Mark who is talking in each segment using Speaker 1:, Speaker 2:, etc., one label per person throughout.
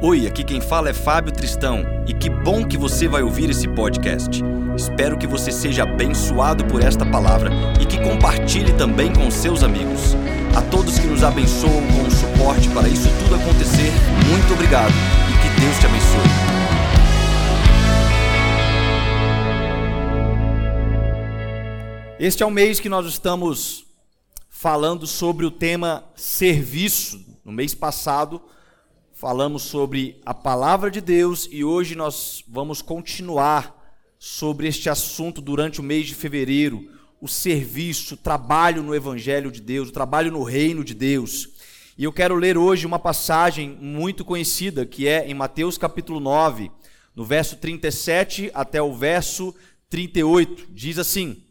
Speaker 1: Oi, aqui quem fala é Fábio Tristão e que bom que você vai ouvir esse podcast. Espero que você seja abençoado por esta palavra e que compartilhe também com seus amigos. A todos que nos abençoam com o suporte para isso tudo acontecer, muito obrigado e que Deus te abençoe. Este é o mês que nós estamos falando sobre o tema serviço. No mês passado, falamos sobre a palavra de Deus e hoje nós vamos continuar sobre este assunto durante o mês de fevereiro, o serviço, o trabalho no evangelho de Deus, o trabalho no reino de Deus. E eu quero ler hoje uma passagem muito conhecida, que é em Mateus capítulo 9, no verso 37 até o verso 38. Diz assim: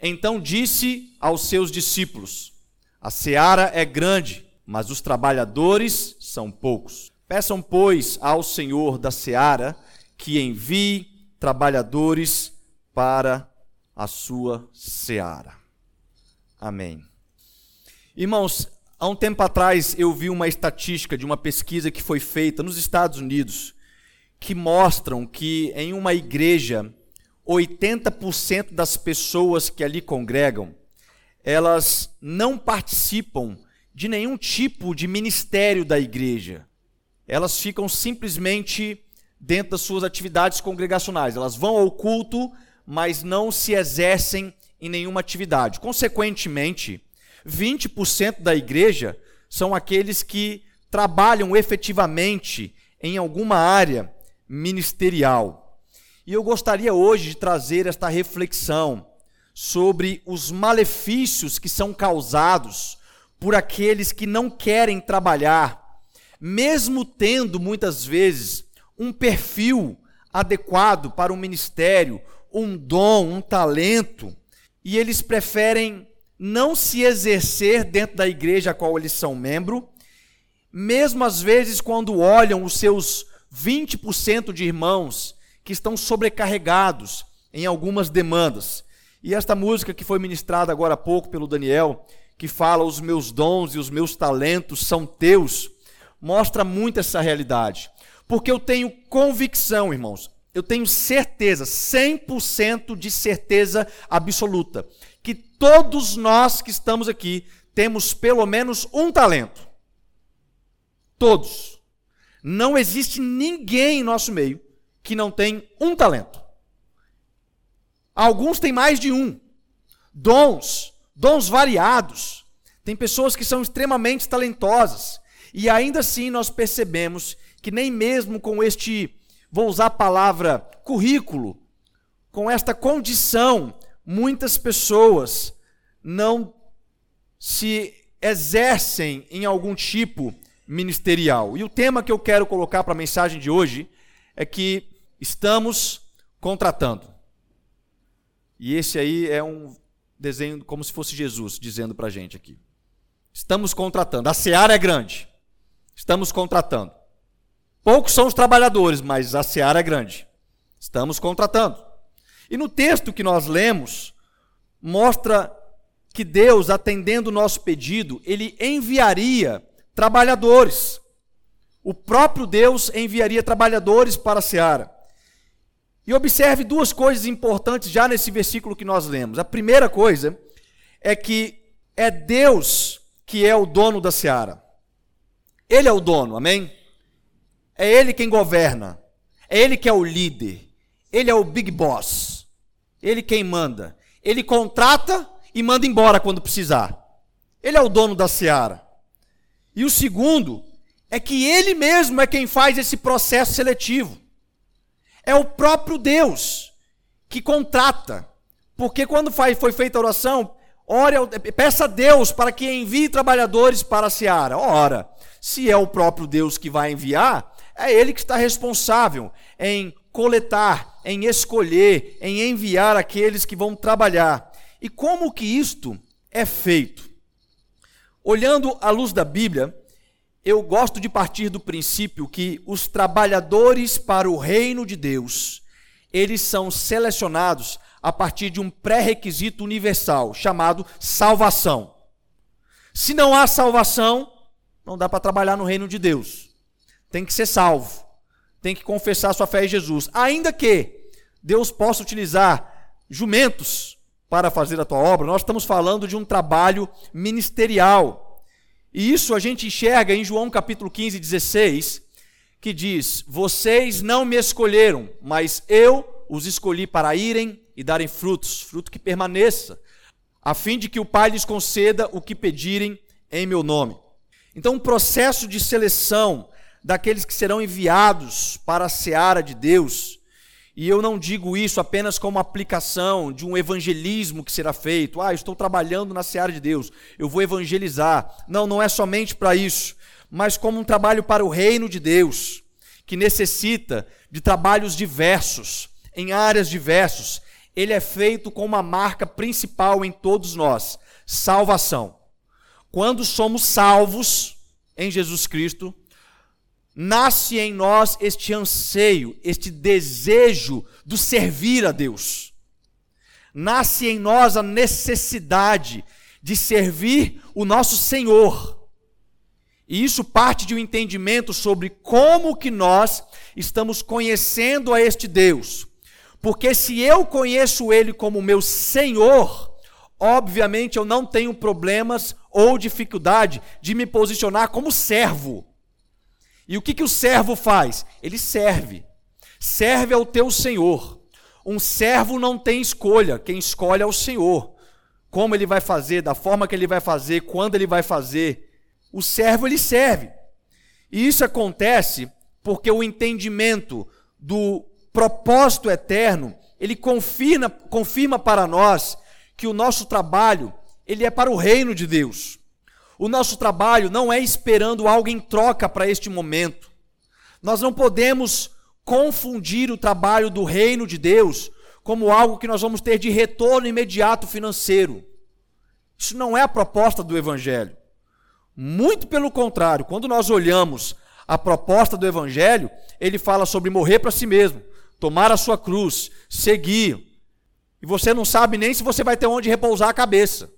Speaker 1: Então disse aos seus discípulos: A seara é grande, mas os trabalhadores são poucos. Peçam, pois, ao Senhor da seara que envie trabalhadores para a sua seara. Amém. Irmãos, há um tempo atrás eu vi uma estatística de uma pesquisa que foi feita nos Estados Unidos que mostram que em uma igreja 80% das pessoas que ali congregam, elas não participam de nenhum tipo de ministério da igreja. Elas ficam simplesmente dentro das suas atividades congregacionais. Elas vão ao culto, mas não se exercem em nenhuma atividade. Consequentemente, 20% da igreja são aqueles que trabalham efetivamente em alguma área ministerial. E eu gostaria hoje de trazer esta reflexão sobre os malefícios que são causados por aqueles que não querem trabalhar, mesmo tendo muitas vezes um perfil adequado para um ministério, um dom, um talento, e eles preferem não se exercer dentro da igreja a qual eles são membro, mesmo às vezes quando olham os seus 20% de irmãos que estão sobrecarregados em algumas demandas. E esta música que foi ministrada agora há pouco pelo Daniel, que fala os meus dons e os meus talentos são teus, mostra muito essa realidade. Porque eu tenho convicção, irmãos, eu tenho certeza, 100% de certeza absoluta, que todos nós que estamos aqui temos pelo menos um talento. Todos. Não existe ninguém em nosso meio que não tem um talento. Alguns têm mais de um. Dons, dons variados. Tem pessoas que são extremamente talentosas. E ainda assim nós percebemos que nem mesmo com este, vou usar a palavra currículo, com esta condição, muitas pessoas não se exercem em algum tipo ministerial. E o tema que eu quero colocar para a mensagem de hoje é que estamos contratando. E esse aí é um desenho como se fosse Jesus dizendo para a gente aqui. Estamos contratando. A seara é grande. Estamos contratando. Poucos são os trabalhadores, mas a seara é grande. Estamos contratando. E no texto que nós lemos, mostra que Deus, atendendo o nosso pedido, ele enviaria trabalhadores. O próprio Deus enviaria trabalhadores para a seara. E observe duas coisas importantes já nesse versículo que nós lemos. A primeira coisa é que é Deus que é o dono da seara. Ele é o dono, amém? É ele quem governa. É ele que é o líder. Ele é o big boss. Ele quem manda. Ele contrata e manda embora quando precisar. Ele é o dono da seara. E o segundo é que ele mesmo é quem faz esse processo seletivo. É o próprio Deus que contrata. Porque quando foi feita a oração, ore, peça a Deus para que envie trabalhadores para a seara. Ora, se é o próprio Deus que vai enviar, é Ele que está responsável em coletar, em escolher, em enviar aqueles que vão trabalhar. E como que isto é feito? Olhando à luz da Bíblia, eu gosto de partir do princípio que os trabalhadores para o reino de Deus, eles são selecionados a partir de um pré-requisito universal chamado salvação. Se não há salvação, não dá para trabalhar no reino de Deus. tem que ser salvo, tem que confessar sua fé em Jesus. Ainda que Deus possa utilizar jumentos para fazer a tua obra, nós estamos falando de um trabalho ministerial. E isso a gente enxerga em João capítulo 15, 16, que diz: Vocês não me escolheram, mas eu os escolhi para irem e darem frutos, fruto que permaneça, a fim de que o Pai lhes conceda o que pedirem em meu nome. Então, um processo de seleção daqueles que serão enviados para a seara de Deus, e eu não digo isso apenas como aplicação de um evangelismo que será feito. Ah, estou trabalhando na seara de Deus, eu vou evangelizar. Não, não é somente para isso, mas como um trabalho para o reino de Deus, que necessita de trabalhos diversos, em áreas diversas. Ele é feito com uma marca principal em todos nós: salvação. Quando somos salvos em Jesus Cristo, nasce em nós este anseio, este desejo do servir a Deus. Nasce em nós a necessidade de servir o nosso Senhor. E isso parte de um entendimento sobre como que nós estamos conhecendo a este Deus. Porque se eu conheço ele como meu Senhor, obviamente eu não tenho problemas ou dificuldade de me posicionar como servo. E o que, que o servo faz? Ele serve. Serve ao teu Senhor. Um servo não tem escolha, quem escolhe é o Senhor. Como ele vai fazer, da forma que ele vai fazer, quando ele vai fazer. O servo ele serve. E isso acontece porque o entendimento do propósito eterno, ele confirma, confirma para nós que o nosso trabalho ele é para o reino de Deus. O nosso trabalho não é esperando algo em troca para este momento. Nós não podemos confundir o trabalho do reino de Deus como algo que nós vamos ter de retorno imediato financeiro. Isso não é a proposta do Evangelho. Muito pelo contrário, quando nós olhamos a proposta do Evangelho, ele fala sobre morrer para si mesmo, tomar a sua cruz, seguir. E você não sabe nem se você vai ter onde repousar a cabeça.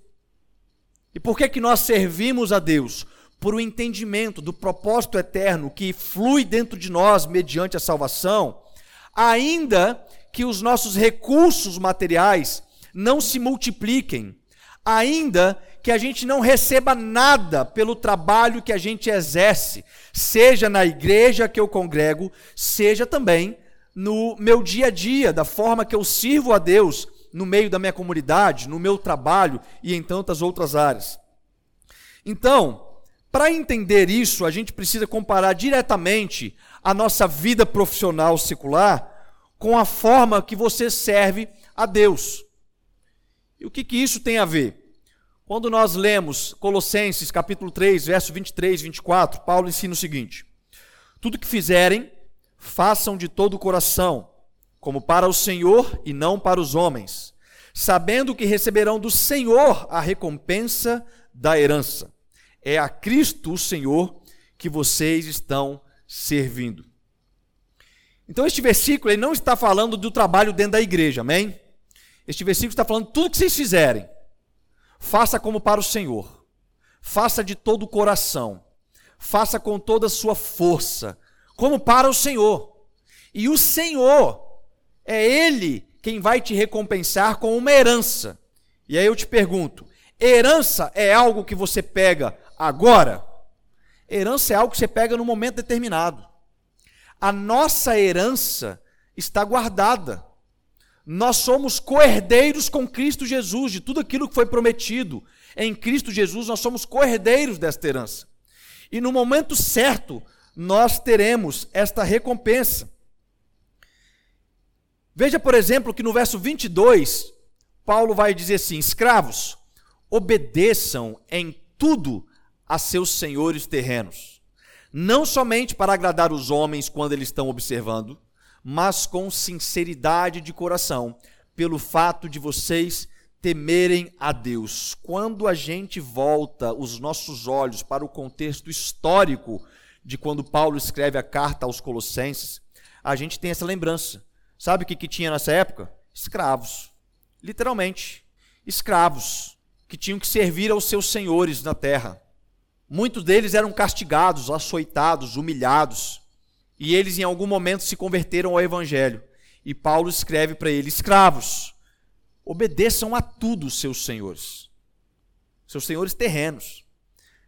Speaker 1: E por que, que nós servimos a Deus? Por o um entendimento do propósito eterno que flui dentro de nós mediante a salvação, ainda que os nossos recursos materiais não se multipliquem, ainda que a gente não receba nada pelo trabalho que a gente exerce, seja na igreja que eu congrego, seja também no meu dia a dia, da forma que eu sirvo a Deus no meio da minha comunidade, no meu trabalho e em tantas outras áreas. Então, para entender isso, a gente precisa comparar diretamente a nossa vida profissional secular com a forma que você serve a Deus. E o que, que isso tem a ver? Quando nós lemos Colossenses capítulo 3, verso 23 e 24, Paulo ensina o seguinte: Tudo que fizerem, façam de todo o coração, como para o Senhor e não para os homens, sabendo que receberão do Senhor a recompensa da herança. É a Cristo, o Senhor, que vocês estão servindo. Então, este versículo ele não está falando do trabalho dentro da igreja, amém? Este versículo está falando tudo que vocês fizerem, faça como para o Senhor, faça de todo o coração, faça com toda a sua força, como para o Senhor. E o Senhor é Ele quem vai te recompensar com uma herança. E aí eu te pergunto: herança é algo que você pega agora? Herança é algo que você pega num momento determinado. A nossa herança está guardada. Nós somos coerdeiros com Cristo Jesus de tudo aquilo que foi prometido. Em Cristo Jesus nós somos coerdeiros desta herança. E no momento certo nós teremos esta recompensa. Veja, por exemplo, que no verso 22, Paulo vai dizer assim: escravos, obedeçam em tudo a seus senhores terrenos, não somente para agradar os homens quando eles estão observando, mas com sinceridade de coração, pelo fato de vocês temerem a Deus. Quando a gente volta os nossos olhos para o contexto histórico de quando Paulo escreve a carta aos Colossenses, a gente tem essa lembrança Sabe o que, que tinha nessa época? Escravos. Literalmente. Escravos. Que tinham que servir aos seus senhores na terra. Muitos deles eram castigados, açoitados, humilhados. e eles em algum momento se converteram ao evangelho. E Paulo escreve para eles: escravos, obedeçam a tudo seus senhores, seus senhores terrenos,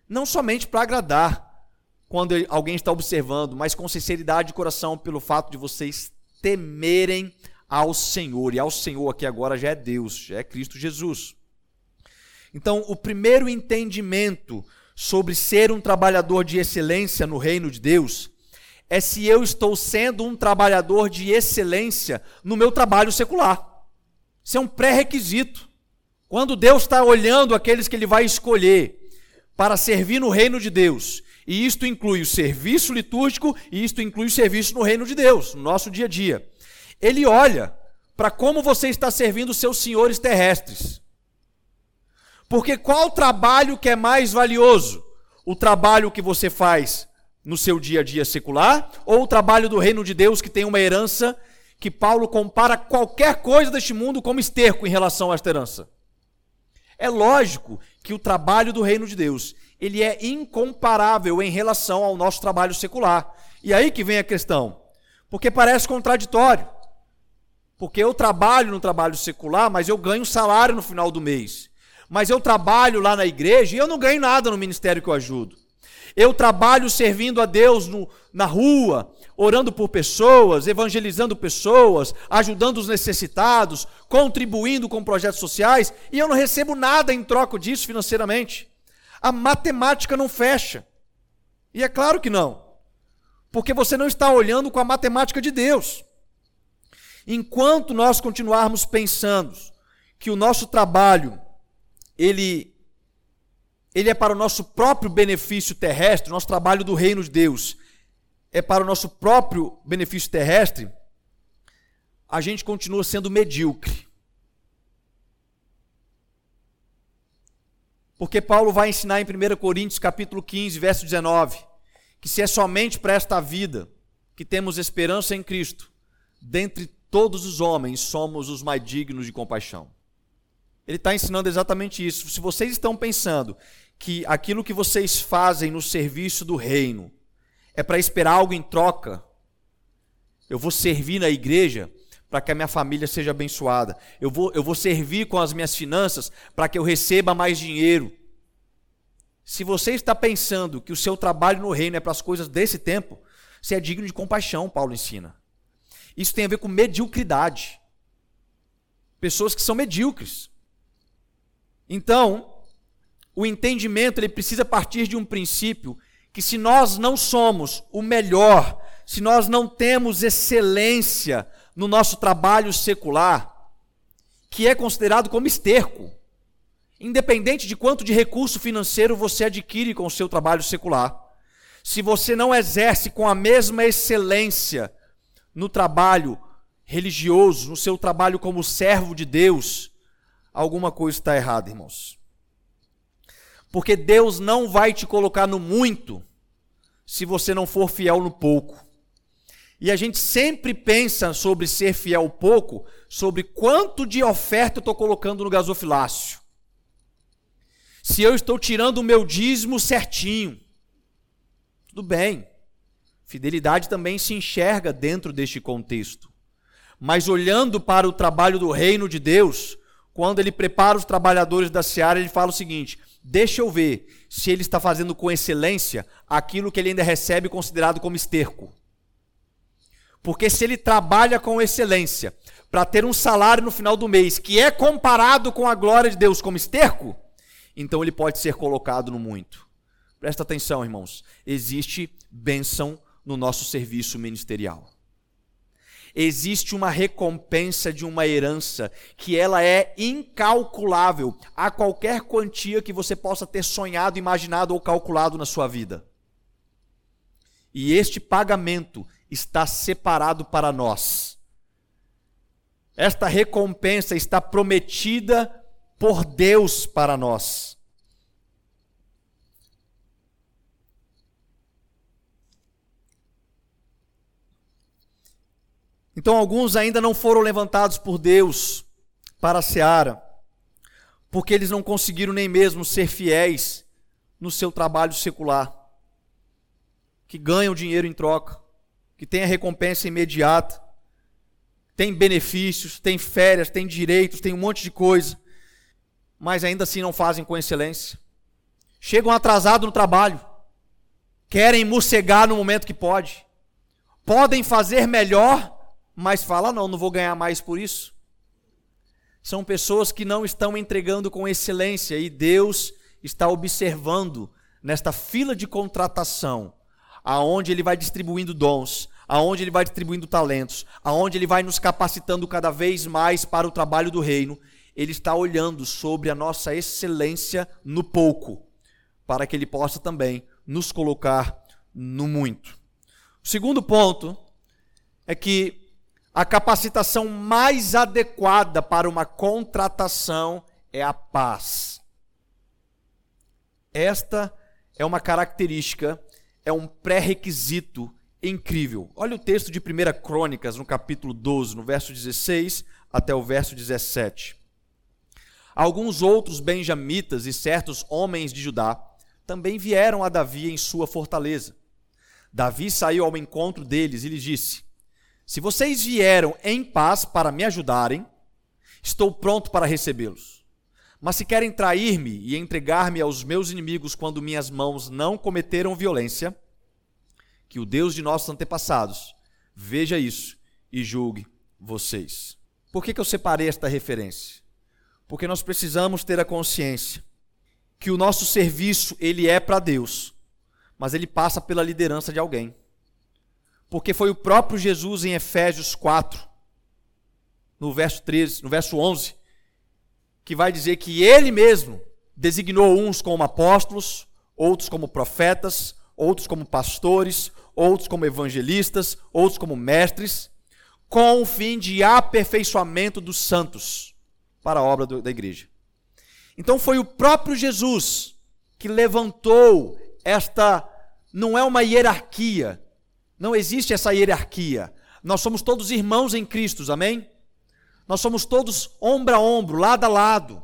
Speaker 1: não somente para agradar quando alguém está observando, mas com sinceridade de coração, pelo fato de vocês temerem ao Senhor. E ao Senhor aqui agora já é Deus, já é Cristo Jesus. Então, o primeiro entendimento sobre ser um trabalhador de excelência no reino de Deus é se eu estou sendo um trabalhador de excelência no meu trabalho secular. Isso é um pré-requisito. Quando Deus está olhando aqueles que Ele vai escolher para servir no reino de Deus, e isto inclui o serviço litúrgico e isto inclui o serviço no reino de Deus, no nosso dia a dia. Ele olha para como você está servindo os seus senhores terrestres. Porque qual trabalho que é mais valioso? O trabalho que você faz no seu dia a dia secular ou o trabalho do reino de Deus que tem uma herança que Paulo compara qualquer coisa deste mundo como esterco em relação a esta herança? É lógico que o trabalho do reino de Deus, ele é incomparável em relação ao nosso trabalho secular. E aí que vem a questão. Porque parece contraditório. Porque eu trabalho no trabalho secular, mas eu ganho salário no final do mês. Mas eu trabalho lá na igreja e eu não ganho nada no ministério que eu ajudo. Eu trabalho servindo a Deus no, na rua, orando por pessoas, evangelizando pessoas, ajudando os necessitados, contribuindo com projetos sociais, e eu não recebo nada em troca disso financeiramente. A matemática não fecha. E é claro que não. Porque você não está olhando com a matemática de Deus. Enquanto nós continuarmos pensando que o nosso trabalho ele ele é para o nosso próprio benefício terrestre, nosso trabalho do reino de Deus é para o nosso próprio benefício terrestre, a gente continua sendo medíocre. Porque Paulo vai ensinar em 1 Coríntios capítulo 15, verso 19, que se é somente para esta vida que temos esperança em Cristo, dentre todos os homens somos os mais dignos de compaixão. Ele está ensinando exatamente isso. Se vocês estão pensando que aquilo que vocês fazem no serviço do reino é para esperar algo em troca, eu vou servir na igreja para que a minha família seja abençoada. Eu vou, eu vou servir com as minhas finanças para que eu receba mais dinheiro. Se você está pensando que o seu trabalho no reino é para as coisas desse tempo, você é digno de compaixão, Paulo ensina. Isso tem a ver com mediocridade. Pessoas que são medíocres. Então, o entendimento ele precisa partir de um princípio que se nós não somos o melhor, se nós não temos excelência no nosso trabalho secular, que é considerado como esterco, independente de quanto de recurso financeiro você adquire com o seu trabalho secular, se você não exerce com a mesma excelência no trabalho religioso, no seu trabalho como servo de Deus, alguma coisa está errada, irmãos. Porque Deus não vai te colocar no muito se você não for fiel no pouco. E a gente sempre pensa sobre ser fiel pouco, sobre quanto de oferta eu estou colocando no gasofilácio. Se eu estou tirando o meu dízimo certinho. Tudo bem. Fidelidade também se enxerga dentro deste contexto. Mas olhando para o trabalho do reino de Deus, quando ele prepara os trabalhadores da seara, ele fala o seguinte: deixa eu ver se ele está fazendo com excelência aquilo que ele ainda recebe considerado como esterco. Porque se ele trabalha com excelência para ter um salário no final do mês que é comparado com a glória de Deus como esterco, então ele pode ser colocado no muito. Presta atenção, irmãos. Existe bênção no nosso serviço ministerial. Existe uma recompensa de uma herança que ela é incalculável a qualquer quantia que você possa ter sonhado, imaginado ou calculado na sua vida. E este pagamento está separado para nós. Esta recompensa está prometida por Deus para nós. Então, alguns ainda não foram levantados por Deus para a seara, porque eles não conseguiram nem mesmo ser fiéis no seu trabalho secular, que ganham dinheiro em troca. Que tem a recompensa imediata, tem benefícios, tem férias, tem direitos, tem um monte de coisa, mas ainda assim não fazem com excelência. Chegam atrasados no trabalho, querem morcegar no momento que pode, podem fazer melhor, mas fala não, não vou ganhar mais por isso. São pessoas que não estão entregando com excelência e Deus está observando nesta fila de contratação, aonde ele vai distribuindo dons, aonde ele vai distribuindo talentos, aonde ele vai nos capacitando cada vez mais para o trabalho do reino, ele está olhando sobre a nossa excelência no pouco, para que ele possa também nos colocar no muito. O segundo ponto é que a capacitação mais adequada para uma contratação é a paz. Esta é uma característica, é um pré-requisito incrível. Olha o texto de 1 Crônicas, no capítulo 12, no verso 16 até o verso 17. Alguns outros benjamitas e certos homens de Judá também vieram a Davi em sua fortaleza. Davi saiu ao encontro deles e lhes disse: Se vocês vieram em paz para me ajudarem, estou pronto para recebê-los. Mas se querem trair-me e entregar-me aos meus inimigos quando minhas mãos não cometeram violência, que o Deus de nossos antepassados veja isso e julgue vocês. Por que, que eu separei esta referência? Porque nós precisamos ter a consciência que o nosso serviço ele é para Deus, mas ele passa pela liderança de alguém. Porque foi o próprio Jesus em Efésios 4, no verso 13, no verso 11, que vai dizer que ele mesmo designou uns como apóstolos, outros como profetas, outros como pastores, outros como evangelistas, outros como mestres, com o fim de aperfeiçoamento dos santos para a obra do, da igreja. Então foi o próprio Jesus que levantou esta, não é uma hierarquia, não existe essa hierarquia. Nós somos todos irmãos em Cristo, amém? Nós somos todos ombro a ombro, lado a lado.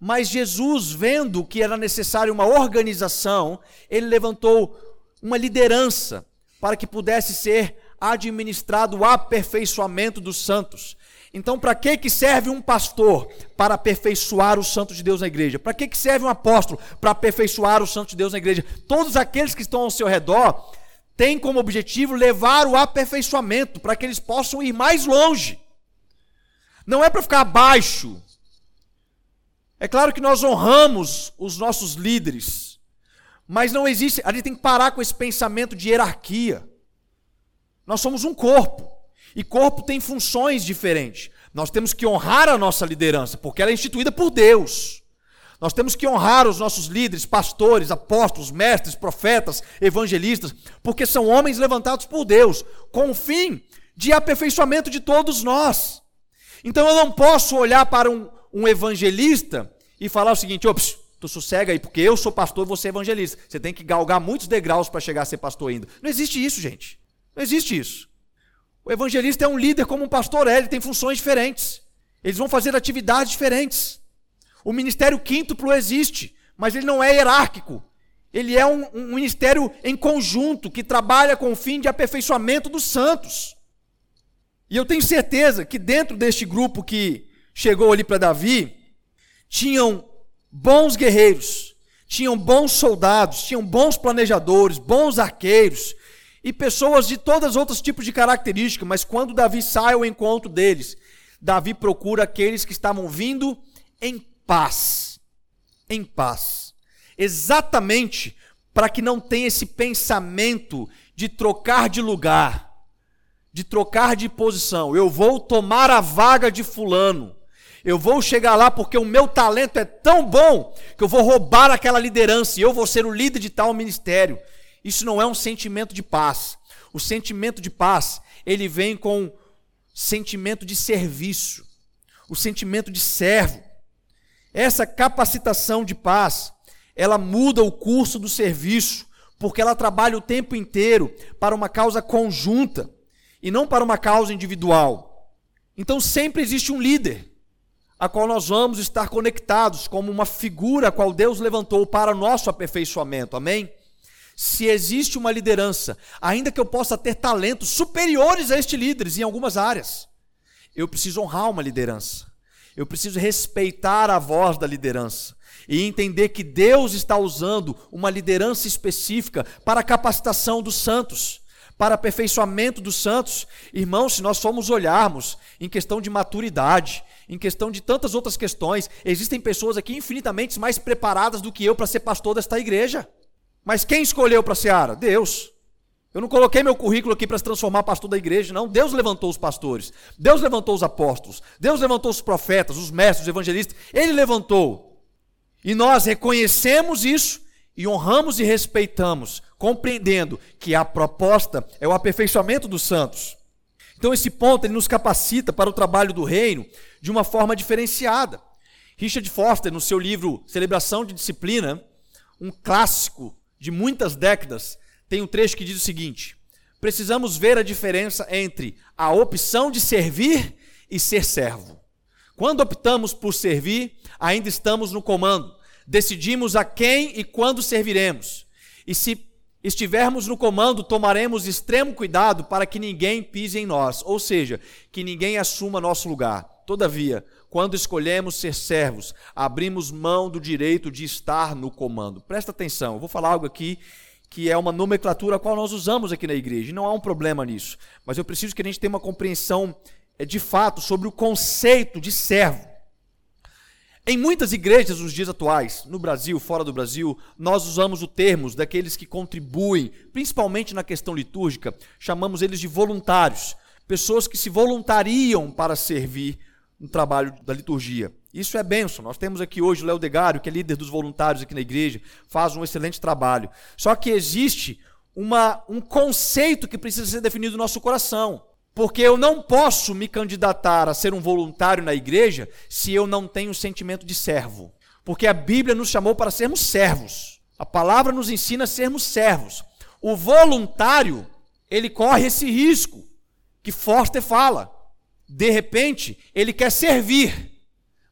Speaker 1: Mas Jesus, vendo que era necessário uma organização, ele levantou uma liderança para que pudesse ser administrado o aperfeiçoamento dos santos. Então, para que, que serve um pastor? Para aperfeiçoar os santos de Deus na igreja. Para que, que serve um apóstolo? Para aperfeiçoar os santos de Deus na igreja. Todos aqueles que estão ao seu redor têm como objetivo levar o aperfeiçoamento, para que eles possam ir mais longe. Não é para ficar abaixo. É claro que nós honramos os nossos líderes, mas não existe, a gente tem que parar com esse pensamento de hierarquia. Nós somos um corpo, e corpo tem funções diferentes. Nós temos que honrar a nossa liderança, porque ela é instituída por Deus. Nós temos que honrar os nossos líderes, pastores, apóstolos, mestres, profetas, evangelistas, porque são homens levantados por Deus, com o fim de aperfeiçoamento de todos nós. Então eu não posso olhar para um, um evangelista e falar o seguinte: ops, Tu sossega aí, porque eu sou pastor e você é evangelista. Você tem que galgar muitos degraus para chegar a ser pastor ainda. Não existe isso, gente. Não existe isso. O evangelista é um líder como um pastor é, ele tem funções diferentes. Eles vão fazer atividades diferentes. O ministério quíntuplo existe, mas ele não é hierárquico. Ele é um, um ministério em conjunto que trabalha com o fim de aperfeiçoamento dos santos. E eu tenho certeza que dentro deste grupo que chegou ali para Davi, tinham bons guerreiros, tinham bons soldados, tinham bons planejadores, bons arqueiros e pessoas de todos os outros tipos de características, mas quando Davi sai ao encontro deles, Davi procura aqueles que estavam vindo em paz. Em paz. Exatamente para que não tenha esse pensamento de trocar de lugar, de trocar de posição. Eu vou tomar a vaga de fulano. Eu vou chegar lá porque o meu talento é tão bom que eu vou roubar aquela liderança e eu vou ser o líder de tal ministério. Isso não é um sentimento de paz. O sentimento de paz, ele vem com sentimento de serviço, o sentimento de servo. Essa capacitação de paz, ela muda o curso do serviço, porque ela trabalha o tempo inteiro para uma causa conjunta e não para uma causa individual. Então sempre existe um líder a qual nós vamos estar conectados como uma figura a qual Deus levantou para nosso aperfeiçoamento. Amém? Se existe uma liderança, ainda que eu possa ter talentos superiores a este líderes em algumas áreas, eu preciso honrar uma liderança. Eu preciso respeitar a voz da liderança e entender que Deus está usando uma liderança específica para a capacitação dos santos, para aperfeiçoamento dos santos. Irmãos, se nós formos olharmos em questão de maturidade, em questão de tantas outras questões. Existem pessoas aqui infinitamente mais preparadas do que eu para ser pastor desta igreja. Mas quem escolheu para a Seara? Deus. Eu não coloquei meu currículo aqui para se transformar pastor da igreja, não. Deus levantou os pastores. Deus levantou os apóstolos. Deus levantou os profetas, os mestres, os evangelistas. Ele levantou. E nós reconhecemos isso e honramos e respeitamos, compreendendo que a proposta é o aperfeiçoamento dos santos. Então esse ponto ele nos capacita para o trabalho do reino de uma forma diferenciada. Richard Foster, no seu livro Celebração de Disciplina, um clássico de muitas décadas, tem um trecho que diz o seguinte: Precisamos ver a diferença entre a opção de servir e ser servo. Quando optamos por servir, ainda estamos no comando. Decidimos a quem e quando serviremos. E se estivermos no comando, tomaremos extremo cuidado para que ninguém pise em nós, ou seja, que ninguém assuma nosso lugar. Todavia, quando escolhemos ser servos, abrimos mão do direito de estar no comando. Presta atenção, eu vou falar algo aqui que é uma nomenclatura a qual nós usamos aqui na igreja, e não há um problema nisso, mas eu preciso que a gente tenha uma compreensão eh, de fato sobre o conceito de servo. Em muitas igrejas nos dias atuais, no Brasil, fora do Brasil, nós usamos o termo daqueles que contribuem, principalmente na questão litúrgica, chamamos eles de voluntários, pessoas que se voluntariam para servir no trabalho da liturgia. Isso é benção. Nós temos aqui hoje o Léo Degário, que é líder dos voluntários aqui na igreja, faz um excelente trabalho. Só que existe uma, um conceito que precisa ser definido no nosso coração. Porque eu não posso me candidatar a ser um voluntário na igreja se eu não tenho o sentimento de servo. Porque a Bíblia nos chamou para sermos servos. A palavra nos ensina a sermos servos. O voluntário, ele corre esse risco que Forster fala. De repente, ele quer servir,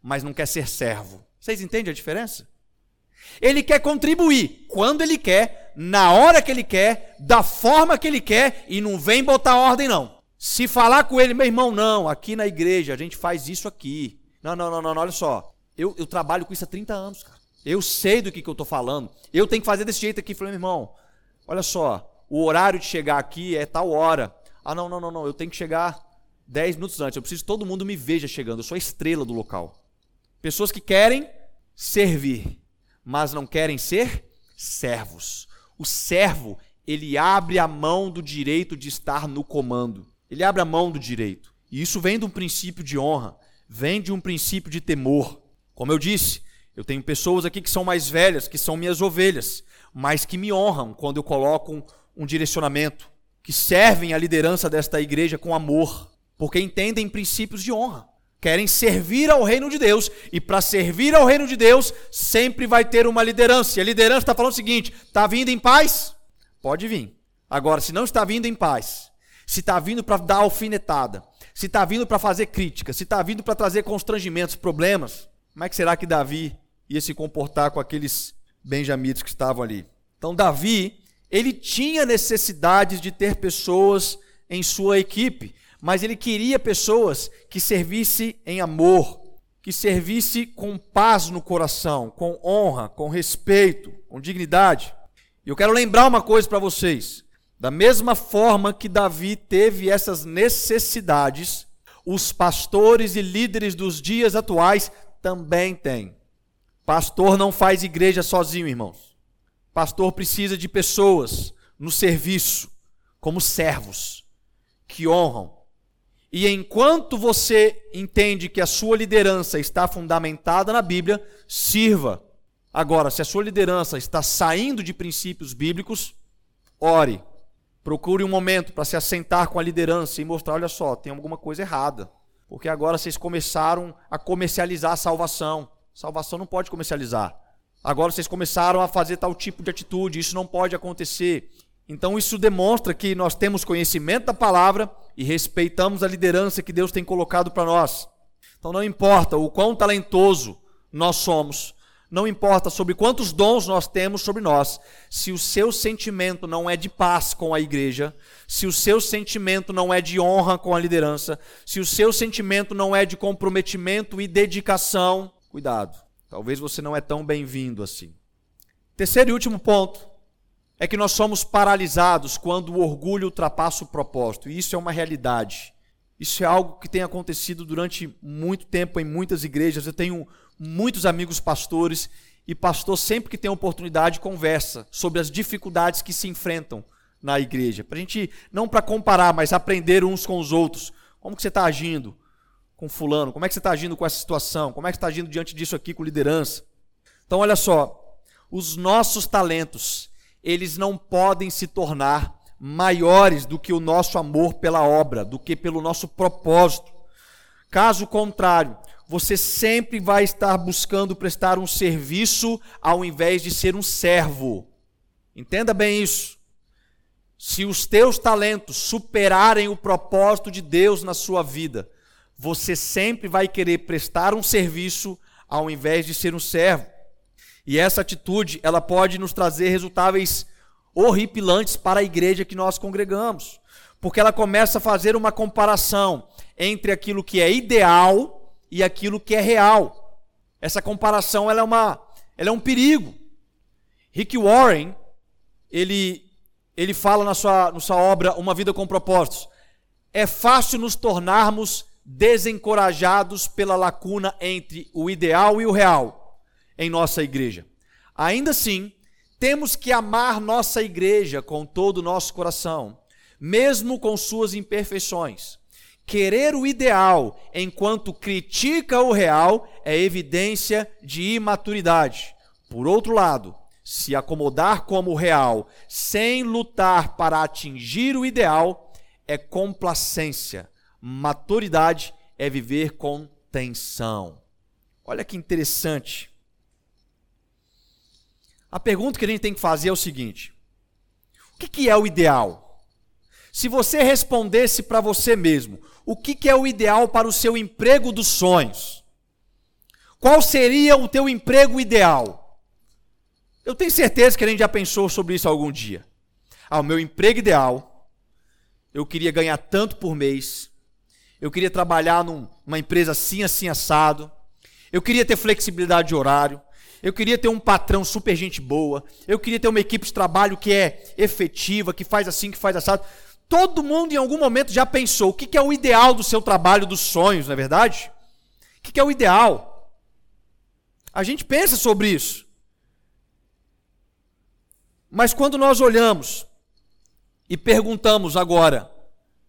Speaker 1: mas não quer ser servo. Vocês entendem a diferença? Ele quer contribuir quando ele quer, na hora que ele quer, da forma que ele quer e não vem botar ordem, não. Se falar com ele, meu irmão, não, aqui na igreja a gente faz isso aqui. Não, não, não, não, olha só. Eu, eu trabalho com isso há 30 anos, cara. Eu sei do que, que eu estou falando. Eu tenho que fazer desse jeito aqui. Falei, meu irmão, olha só, o horário de chegar aqui é tal hora. Ah, não, não, não, não, eu tenho que chegar 10 minutos antes. Eu preciso que todo mundo me veja chegando. Eu sou a estrela do local. Pessoas que querem servir, mas não querem ser servos. O servo, ele abre a mão do direito de estar no comando. Ele abre a mão do direito. E isso vem de um princípio de honra, vem de um princípio de temor. Como eu disse, eu tenho pessoas aqui que são mais velhas, que são minhas ovelhas, mas que me honram quando eu coloco um, um direcionamento, que servem a liderança desta igreja com amor, porque entendem princípios de honra. Querem servir ao reino de Deus, e para servir ao reino de Deus, sempre vai ter uma liderança. E a liderança está falando o seguinte: está vindo em paz? Pode vir. Agora, se não está vindo em paz, se está vindo para dar alfinetada, se está vindo para fazer crítica, se está vindo para trazer constrangimentos, problemas, como é que será que Davi ia se comportar com aqueles benjamitas que estavam ali? Então, Davi, ele tinha necessidades de ter pessoas em sua equipe, mas ele queria pessoas que servissem em amor, que servisse com paz no coração, com honra, com respeito, com dignidade. E eu quero lembrar uma coisa para vocês. Da mesma forma que Davi teve essas necessidades, os pastores e líderes dos dias atuais também têm. Pastor não faz igreja sozinho, irmãos. Pastor precisa de pessoas no serviço, como servos, que honram. E enquanto você entende que a sua liderança está fundamentada na Bíblia, sirva. Agora, se a sua liderança está saindo de princípios bíblicos, ore Procure um momento para se assentar com a liderança e mostrar: olha só, tem alguma coisa errada. Porque agora vocês começaram a comercializar a salvação. Salvação não pode comercializar. Agora vocês começaram a fazer tal tipo de atitude. Isso não pode acontecer. Então isso demonstra que nós temos conhecimento da palavra e respeitamos a liderança que Deus tem colocado para nós. Então não importa o quão talentoso nós somos, não importa sobre quantos dons nós temos sobre nós, se o seu sentimento não é de paz com a igreja, se o seu sentimento não é de honra com a liderança, se o seu sentimento não é de comprometimento e dedicação, cuidado, talvez você não é tão bem-vindo assim. Terceiro e último ponto é que nós somos paralisados quando o orgulho ultrapassa o propósito, e isso é uma realidade. Isso é algo que tem acontecido durante muito tempo em muitas igrejas. Eu tenho muitos amigos pastores e pastor sempre que tem oportunidade conversa sobre as dificuldades que se enfrentam na igreja. Para a gente, não para comparar, mas aprender uns com os outros. Como que você está agindo com fulano? Como é que você está agindo com essa situação? Como é que você está agindo diante disso aqui com liderança? Então, olha só, os nossos talentos, eles não podem se tornar maiores do que o nosso amor pela obra, do que pelo nosso propósito. Caso contrário, você sempre vai estar buscando prestar um serviço ao invés de ser um servo. Entenda bem isso. Se os teus talentos superarem o propósito de Deus na sua vida, você sempre vai querer prestar um serviço ao invés de ser um servo. E essa atitude, ela pode nos trazer resultados horripilantes para a igreja que nós congregamos, porque ela começa a fazer uma comparação entre aquilo que é ideal e aquilo que é real. Essa comparação ela é, uma, ela é um perigo. Rick Warren, ele, ele fala na sua, na sua obra Uma Vida com Propósitos. É fácil nos tornarmos desencorajados pela lacuna entre o ideal e o real em nossa igreja. Ainda assim, temos que amar nossa igreja com todo o nosso coração, mesmo com suas imperfeições. Querer o ideal enquanto critica o real é evidência de imaturidade. Por outro lado, se acomodar como real sem lutar para atingir o ideal é complacência. Maturidade é viver com tensão. Olha que interessante. A pergunta que a gente tem que fazer é o seguinte: o que é o ideal? Se você respondesse para você mesmo, o que, que é o ideal para o seu emprego dos sonhos? Qual seria o teu emprego ideal? Eu tenho certeza que a gente já pensou sobre isso algum dia. Ah, o meu emprego ideal, eu queria ganhar tanto por mês, eu queria trabalhar numa empresa assim, assim, assado, eu queria ter flexibilidade de horário, eu queria ter um patrão super gente boa, eu queria ter uma equipe de trabalho que é efetiva, que faz assim, que faz assado. Todo mundo em algum momento já pensou o que é o ideal do seu trabalho dos sonhos, não é verdade? O que é o ideal? A gente pensa sobre isso. Mas quando nós olhamos e perguntamos agora,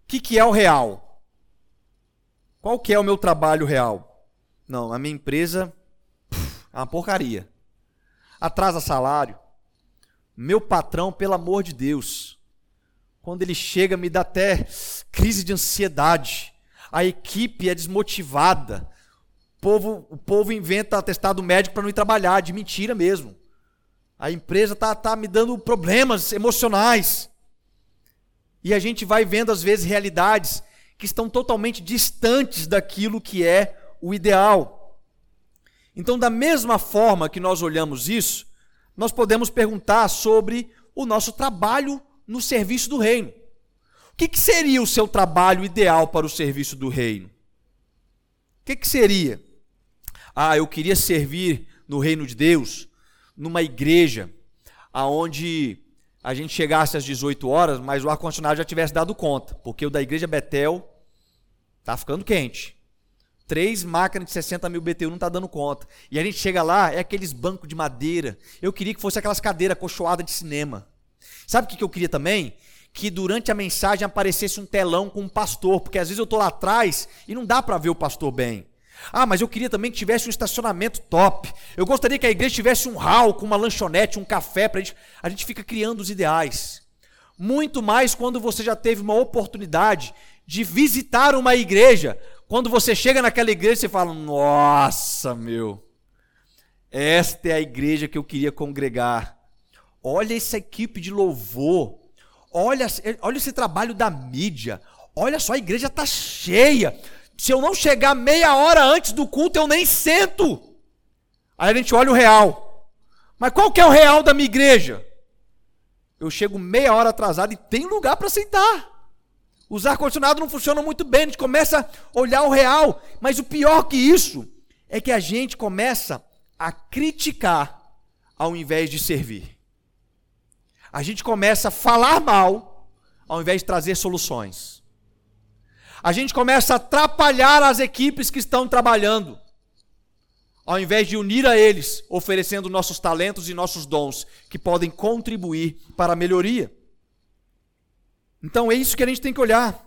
Speaker 1: o que é o real? Qual que é o meu trabalho real? Não, a minha empresa é uma porcaria. Atrasa salário. Meu patrão, pelo amor de Deus, quando ele chega, me dá até crise de ansiedade. A equipe é desmotivada. O povo, o povo inventa atestado médico para não ir trabalhar, de mentira mesmo. A empresa está tá me dando problemas emocionais. E a gente vai vendo, às vezes, realidades que estão totalmente distantes daquilo que é o ideal. Então, da mesma forma que nós olhamos isso, nós podemos perguntar sobre o nosso trabalho no serviço do reino. O que, que seria o seu trabalho ideal para o serviço do reino? O que, que seria? Ah, eu queria servir no reino de Deus, numa igreja, aonde a gente chegasse às 18 horas, mas o ar-condicionado já tivesse dado conta, porque o da igreja Betel tá ficando quente. Três máquinas de 60 mil BTU não está dando conta. E a gente chega lá, é aqueles bancos de madeira. Eu queria que fosse aquelas cadeiras cochoadas de cinema. Sabe o que eu queria também? Que durante a mensagem aparecesse um telão com um pastor, porque às vezes eu estou lá atrás e não dá para ver o pastor bem. Ah, mas eu queria também que tivesse um estacionamento top. Eu gostaria que a igreja tivesse um hall com uma lanchonete, um café para a gente. A gente fica criando os ideais. Muito mais quando você já teve uma oportunidade de visitar uma igreja. Quando você chega naquela igreja, você fala: Nossa, meu, esta é a igreja que eu queria congregar. Olha essa equipe de louvor. Olha, olha esse trabalho da mídia. Olha só, a igreja está cheia. Se eu não chegar meia hora antes do culto, eu nem sento. Aí a gente olha o real. Mas qual que é o real da minha igreja? Eu chego meia hora atrasado e tem lugar para sentar. Os ar-condicionados não funcionam muito bem, a gente começa a olhar o real. Mas o pior que isso é que a gente começa a criticar ao invés de servir. A gente começa a falar mal ao invés de trazer soluções. A gente começa a atrapalhar as equipes que estão trabalhando, ao invés de unir a eles, oferecendo nossos talentos e nossos dons que podem contribuir para a melhoria. Então é isso que a gente tem que olhar.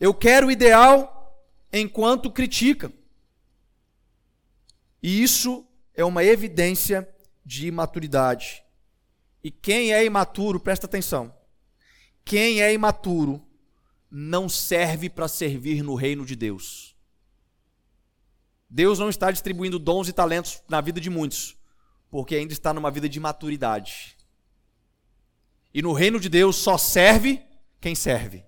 Speaker 1: Eu quero o ideal enquanto critica. E isso é uma evidência de imaturidade. E quem é imaturo, presta atenção. Quem é imaturo não serve para servir no reino de Deus. Deus não está distribuindo dons e talentos na vida de muitos, porque ainda está numa vida de maturidade. E no reino de Deus só serve quem serve.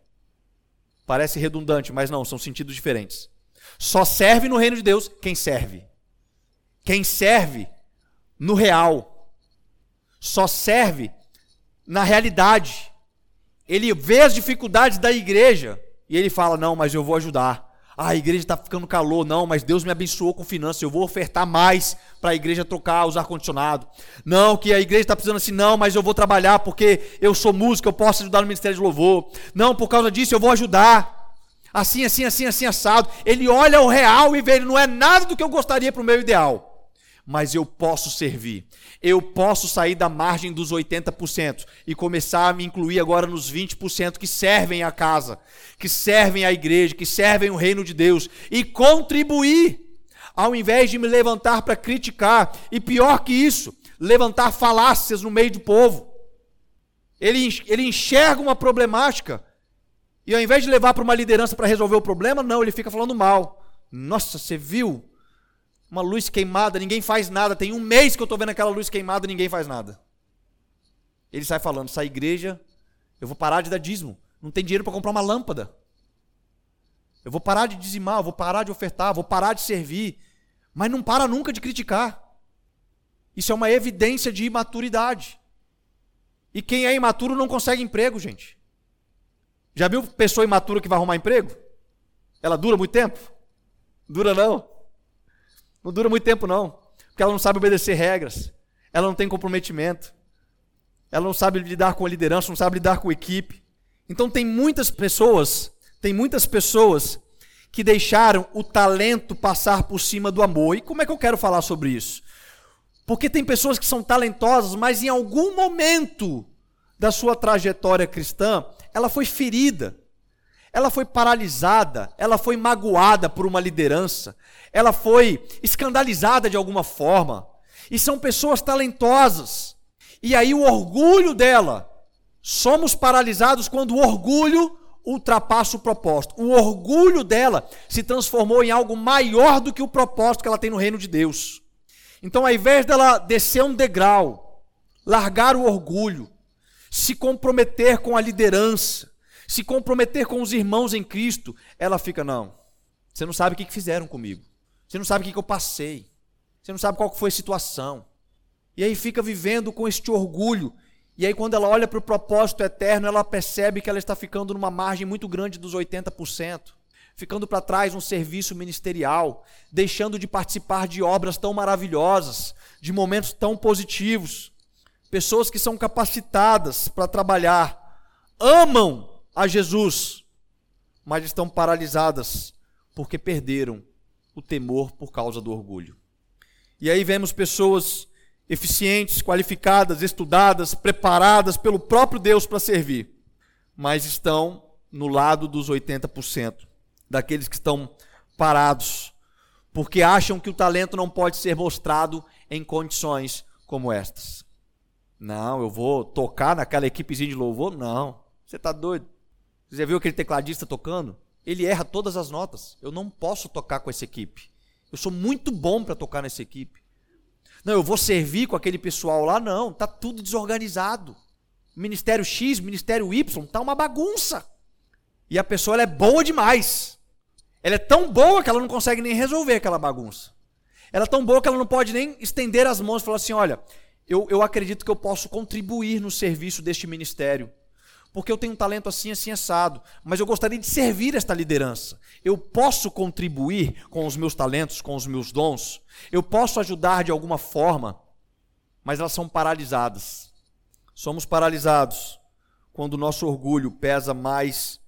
Speaker 1: Parece redundante, mas não, são sentidos diferentes. Só serve no reino de Deus quem serve. Quem serve no real. Só serve na realidade. Ele vê as dificuldades da igreja e ele fala: Não, mas eu vou ajudar. Ah, a igreja está ficando calor. Não, mas Deus me abençoou com finanças. Eu vou ofertar mais para a igreja trocar os ar-condicionado. Não, que a igreja está precisando assim. Não, mas eu vou trabalhar porque eu sou músico, eu posso ajudar no ministério de louvor. Não, por causa disso eu vou ajudar. Assim, assim, assim, assim, assado. Ele olha o real e vê, ele não é nada do que eu gostaria para o meu ideal mas eu posso servir. Eu posso sair da margem dos 80% e começar a me incluir agora nos 20% que servem a casa, que servem a igreja, que servem o reino de Deus e contribuir, ao invés de me levantar para criticar e pior que isso, levantar falácias no meio do povo. Ele, ele enxerga uma problemática e ao invés de levar para uma liderança para resolver o problema, não, ele fica falando mal. Nossa, você viu? Uma luz queimada, ninguém faz nada. Tem um mês que eu estou vendo aquela luz queimada e ninguém faz nada. Ele sai falando: essa igreja, eu vou parar de dar dízimo. Não tem dinheiro para comprar uma lâmpada. Eu vou parar de dizimar, eu vou parar de ofertar, vou parar de servir. Mas não para nunca de criticar. Isso é uma evidência de imaturidade. E quem é imaturo não consegue emprego, gente. Já viu pessoa imatura que vai arrumar emprego? Ela dura muito tempo? Dura não. Não dura muito tempo, não. Porque ela não sabe obedecer regras. Ela não tem comprometimento. Ela não sabe lidar com a liderança, não sabe lidar com a equipe. Então tem muitas pessoas, tem muitas pessoas que deixaram o talento passar por cima do amor. E como é que eu quero falar sobre isso? Porque tem pessoas que são talentosas, mas em algum momento da sua trajetória cristã, ela foi ferida ela foi paralisada, ela foi magoada por uma liderança, ela foi escandalizada de alguma forma. E são pessoas talentosas. E aí o orgulho dela, somos paralisados quando o orgulho ultrapassa o propósito. O orgulho dela se transformou em algo maior do que o propósito que ela tem no reino de Deus. Então, ao invés dela descer um degrau, largar o orgulho, se comprometer com a liderança, se comprometer com os irmãos em Cristo, ela fica, não, você não sabe o que fizeram comigo. Você não sabe o que eu passei. Você não sabe qual foi a situação. E aí fica vivendo com este orgulho. E aí, quando ela olha para o propósito eterno, ela percebe que ela está ficando numa margem muito grande dos 80%, ficando para trás um serviço ministerial, deixando de participar de obras tão maravilhosas, de momentos tão positivos. Pessoas que são capacitadas para trabalhar, amam a Jesus, mas estão paralisadas porque perderam o temor por causa do orgulho. E aí vemos pessoas eficientes, qualificadas, estudadas, preparadas pelo próprio Deus para servir, mas estão no lado dos 80%, daqueles que estão parados, porque acham que o talento não pode ser mostrado em condições como estas. Não, eu vou tocar naquela equipezinha de louvor? Não. Você está doido? Você já viu aquele tecladista tocando? Ele erra todas as notas. Eu não posso tocar com essa equipe. Eu sou muito bom para tocar nessa equipe. Não, eu vou servir com aquele pessoal lá, não. Tá tudo desorganizado. Ministério X, Ministério Y, tá uma bagunça. E a pessoa é boa demais. Ela é tão boa que ela não consegue nem resolver aquela bagunça. Ela é tão boa que ela não pode nem estender as mãos e falar assim: olha, eu, eu acredito que eu posso contribuir no serviço deste ministério. Porque eu tenho um talento assim, assim, assado. Mas eu gostaria de servir esta liderança. Eu posso contribuir com os meus talentos, com os meus dons. Eu posso ajudar de alguma forma. Mas elas são paralisadas. Somos paralisados quando o nosso orgulho pesa mais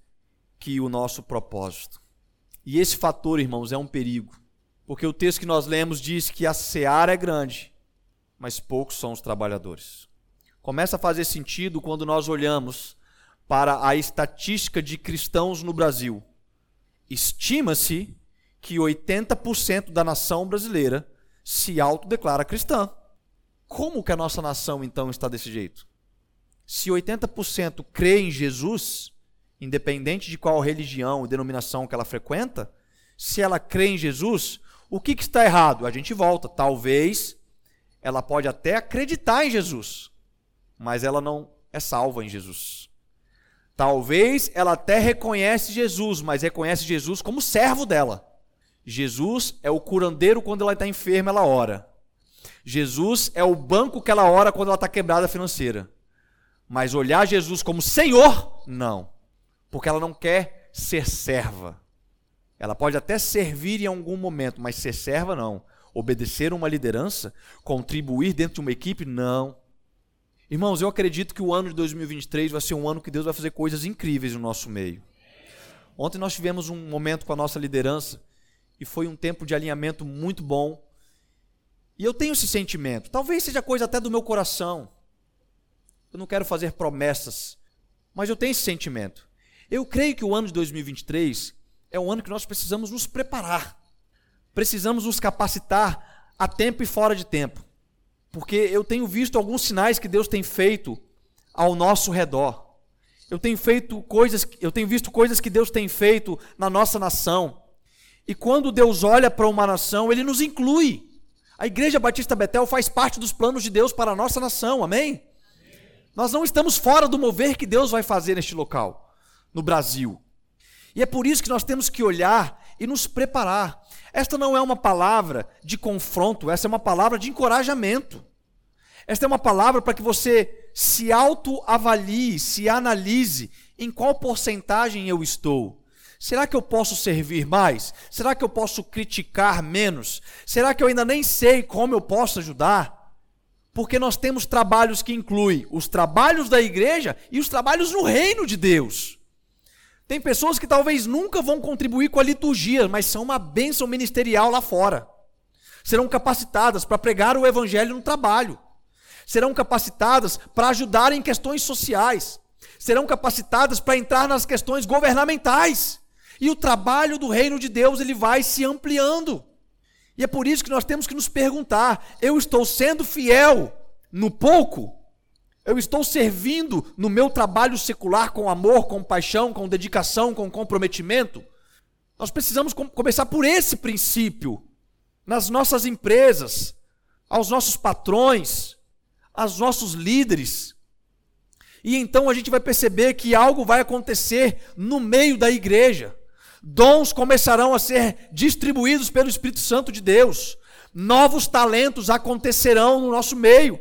Speaker 1: que o nosso propósito. E esse fator, irmãos, é um perigo. Porque o texto que nós lemos diz que a seara é grande, mas poucos são os trabalhadores. Começa a fazer sentido quando nós olhamos para a estatística de cristãos no Brasil. Estima-se que 80% da nação brasileira se autodeclara cristã. Como que a nossa nação então está desse jeito? Se 80% crê em Jesus, independente de qual religião e denominação que ela frequenta, se ela crê em Jesus, o que, que está errado? A gente volta. Talvez ela pode até acreditar em Jesus, mas ela não é salva em Jesus. Talvez ela até reconhece Jesus, mas reconhece Jesus como servo dela. Jesus é o curandeiro quando ela está enferma, ela ora. Jesus é o banco que ela ora quando ela está quebrada financeira. Mas olhar Jesus como Senhor, não. Porque ela não quer ser serva. Ela pode até servir em algum momento, mas ser serva, não. Obedecer uma liderança, contribuir dentro de uma equipe, não. Irmãos, eu acredito que o ano de 2023 vai ser um ano que Deus vai fazer coisas incríveis no nosso meio. Ontem nós tivemos um momento com a nossa liderança e foi um tempo de alinhamento muito bom. E eu tenho esse sentimento, talvez seja coisa até do meu coração. Eu não quero fazer promessas, mas eu tenho esse sentimento. Eu creio que o ano de 2023 é um ano que nós precisamos nos preparar. Precisamos nos capacitar a tempo e fora de tempo. Porque eu tenho visto alguns sinais que Deus tem feito ao nosso redor. Eu tenho feito coisas, eu tenho visto coisas que Deus tem feito na nossa nação. E quando Deus olha para uma nação, ele nos inclui. A Igreja Batista Betel faz parte dos planos de Deus para a nossa nação. Amém? Nós não estamos fora do mover que Deus vai fazer neste local, no Brasil. E é por isso que nós temos que olhar e nos preparar. Esta não é uma palavra de confronto, essa é uma palavra de encorajamento. Esta é uma palavra para que você se autoavalie, se analise em qual porcentagem eu estou. Será que eu posso servir mais? Será que eu posso criticar menos? Será que eu ainda nem sei como eu posso ajudar? porque nós temos trabalhos que incluem os trabalhos da igreja e os trabalhos no reino de Deus. Tem pessoas que talvez nunca vão contribuir com a liturgia, mas são uma bênção ministerial lá fora. Serão capacitadas para pregar o evangelho no trabalho. Serão capacitadas para ajudar em questões sociais. Serão capacitadas para entrar nas questões governamentais. E o trabalho do reino de Deus ele vai se ampliando. E é por isso que nós temos que nos perguntar: eu estou sendo fiel no pouco? Eu estou servindo no meu trabalho secular com amor, com paixão, com dedicação, com comprometimento? Nós precisamos com começar por esse princípio nas nossas empresas, aos nossos patrões, aos nossos líderes. E então a gente vai perceber que algo vai acontecer no meio da igreja. Dons começarão a ser distribuídos pelo Espírito Santo de Deus. Novos talentos acontecerão no nosso meio.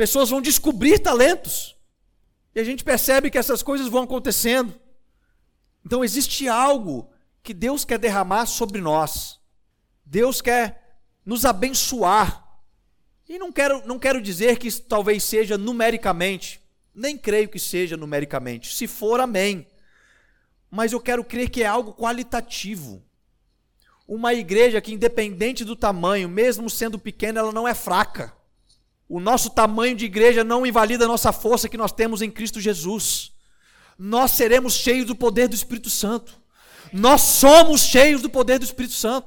Speaker 1: Pessoas vão descobrir talentos. E a gente percebe que essas coisas vão acontecendo. Então existe algo que Deus quer derramar sobre nós. Deus quer nos abençoar. E não quero, não quero dizer que isso talvez seja numericamente. Nem creio que seja numericamente. Se for, amém mas eu quero crer que é algo qualitativo. Uma igreja que, independente do tamanho, mesmo sendo pequena, ela não é fraca. O nosso tamanho de igreja não invalida a nossa força que nós temos em Cristo Jesus. Nós seremos cheios do poder do Espírito Santo. Nós somos cheios do poder do Espírito Santo.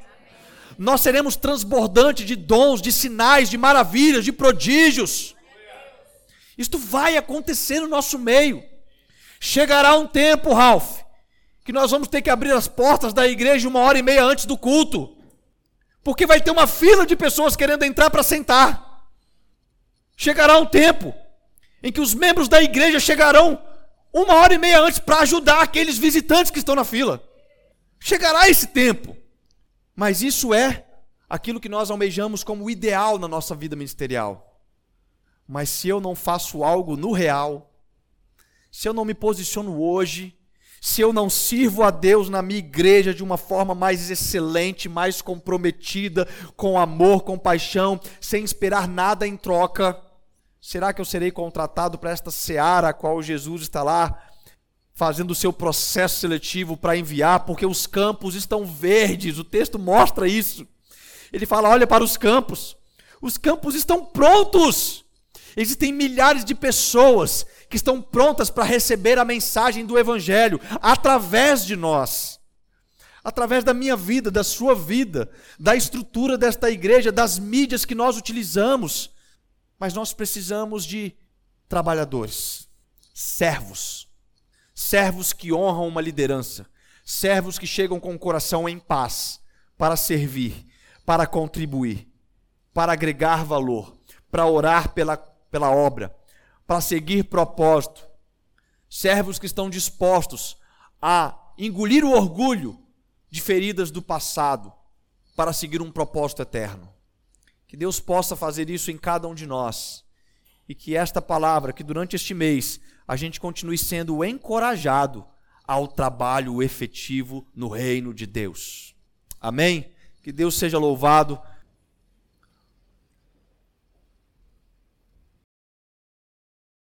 Speaker 1: Nós seremos transbordantes de dons, de sinais, de maravilhas, de prodígios. Isto vai acontecer no nosso meio. Chegará um tempo, Ralph, que nós vamos ter que abrir as portas da igreja uma hora e meia antes do culto, porque vai ter uma fila de pessoas querendo entrar para sentar. Chegará um tempo em que os membros da igreja chegarão uma hora e meia antes para ajudar aqueles visitantes que estão na fila. Chegará esse tempo, mas isso é aquilo que nós almejamos como ideal na nossa vida ministerial. Mas se eu não faço algo no real, se eu não me posiciono hoje, se eu não sirvo a Deus na minha igreja de uma forma mais excelente, mais comprometida, com amor, com paixão, sem esperar nada em troca, será que eu serei contratado para esta seara a qual Jesus está lá fazendo o seu processo seletivo para enviar, porque os campos estão verdes, o texto mostra isso. Ele fala: olha para os campos, os campos estão prontos. Existem milhares de pessoas que estão prontas para receber a mensagem do Evangelho através de nós, através da minha vida, da sua vida, da estrutura desta igreja, das mídias que nós utilizamos. Mas nós precisamos de trabalhadores, servos, servos que honram uma liderança, servos que chegam com o coração em paz para servir, para contribuir, para agregar valor, para orar pela pela obra, para seguir propósito. Servos que estão dispostos a engolir o orgulho de feridas do passado para seguir um propósito eterno. Que Deus possa fazer isso em cada um de nós. E que esta palavra, que durante este mês a gente continue sendo encorajado ao trabalho efetivo no reino de Deus. Amém? Que Deus seja louvado